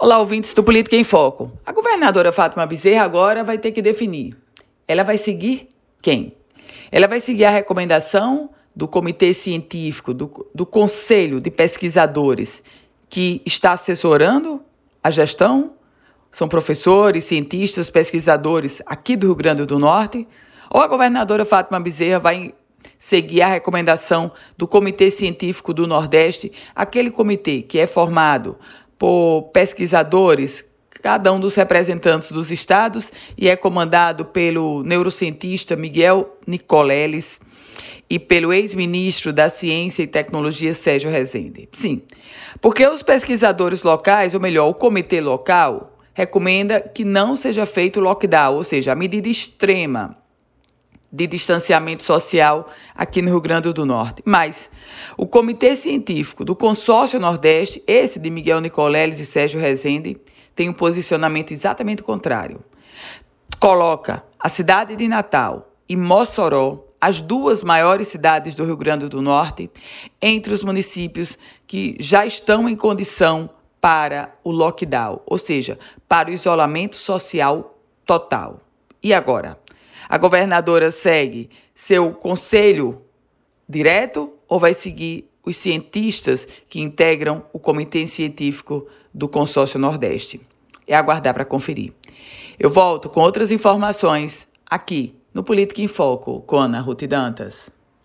Olá, ouvintes do Política em Foco. A governadora Fátima Bezerra agora vai ter que definir. Ela vai seguir quem? Ela vai seguir a recomendação do Comitê Científico, do, do Conselho de Pesquisadores, que está assessorando a gestão? São professores, cientistas, pesquisadores aqui do Rio Grande do Norte? Ou a governadora Fátima Bezerra vai seguir a recomendação do Comitê Científico do Nordeste, aquele comitê que é formado por pesquisadores, cada um dos representantes dos estados, e é comandado pelo neurocientista Miguel Nicoleles e pelo ex-ministro da Ciência e Tecnologia Sérgio Rezende. Sim, porque os pesquisadores locais, ou melhor, o comitê local, recomenda que não seja feito lockdown, ou seja, a medida extrema de distanciamento social aqui no Rio Grande do Norte. Mas o Comitê Científico do Consórcio Nordeste, esse de Miguel Nicoleles e Sérgio Rezende, tem um posicionamento exatamente contrário. Coloca a cidade de Natal e Mossoró, as duas maiores cidades do Rio Grande do Norte, entre os municípios que já estão em condição para o lockdown, ou seja, para o isolamento social total. E agora? A governadora segue seu conselho direto ou vai seguir os cientistas que integram o Comitê Científico do Consórcio Nordeste? É aguardar para conferir. Eu volto com outras informações aqui no Política em Foco com Ana Ruth Dantas.